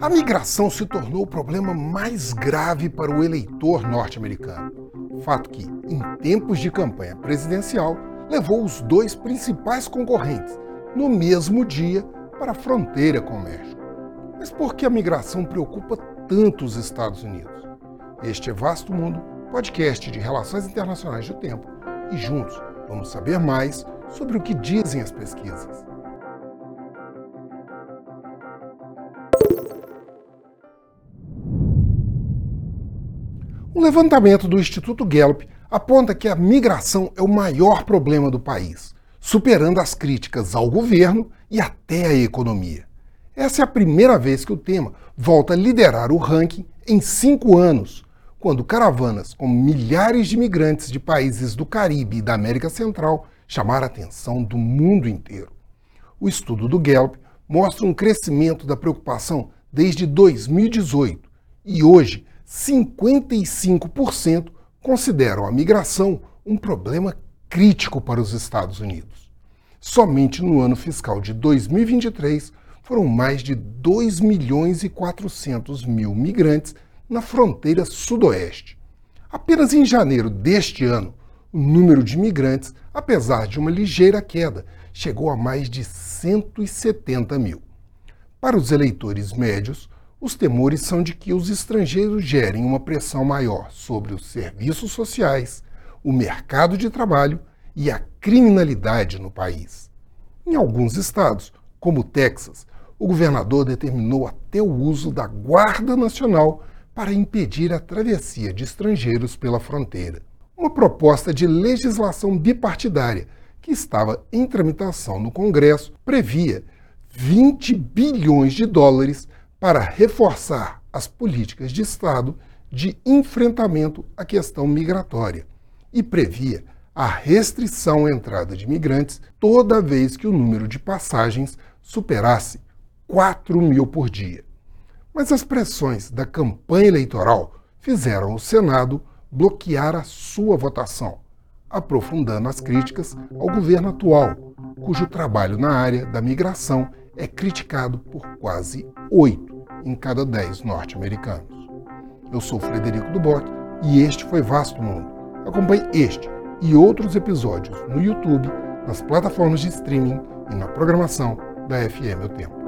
A migração se tornou o problema mais grave para o eleitor norte-americano. Fato que, em tempos de campanha presidencial, levou os dois principais concorrentes no mesmo dia para a fronteira com o México. Mas por que a migração preocupa tanto os Estados Unidos? Este é Vasto Mundo, podcast de Relações Internacionais do Tempo, e juntos vamos saber mais sobre o que dizem as pesquisas. Um levantamento do Instituto Gallup aponta que a migração é o maior problema do país, superando as críticas ao governo e até à economia. Essa é a primeira vez que o tema volta a liderar o ranking em cinco anos, quando caravanas com milhares de imigrantes de países do Caribe e da América Central chamaram a atenção do mundo inteiro. O estudo do Gallup mostra um crescimento da preocupação desde 2018 e hoje 55% consideram a migração um problema crítico para os Estados Unidos. Somente no ano fiscal de 2023 foram mais de 2 milhões e 400 mil migrantes na fronteira sudoeste. Apenas em janeiro deste ano, o número de migrantes, apesar de uma ligeira queda, chegou a mais de 170 mil. Para os eleitores médios, os temores são de que os estrangeiros gerem uma pressão maior sobre os serviços sociais, o mercado de trabalho e a criminalidade no país. Em alguns estados, como o Texas, o governador determinou até o uso da Guarda Nacional para impedir a travessia de estrangeiros pela fronteira. Uma proposta de legislação bipartidária que estava em tramitação no Congresso previa 20 bilhões de dólares para reforçar as políticas de Estado de enfrentamento à questão migratória e previa a restrição à entrada de migrantes toda vez que o número de passagens superasse 4 mil por dia. Mas as pressões da campanha eleitoral fizeram o Senado bloquear a sua votação, aprofundando as críticas ao governo atual, cujo trabalho na área da migração é criticado por quase 8 em cada 10 norte-americanos. Eu sou Frederico Duboc e este foi Vasto Mundo. Acompanhe este e outros episódios no YouTube, nas plataformas de streaming e na programação da FM O Tempo.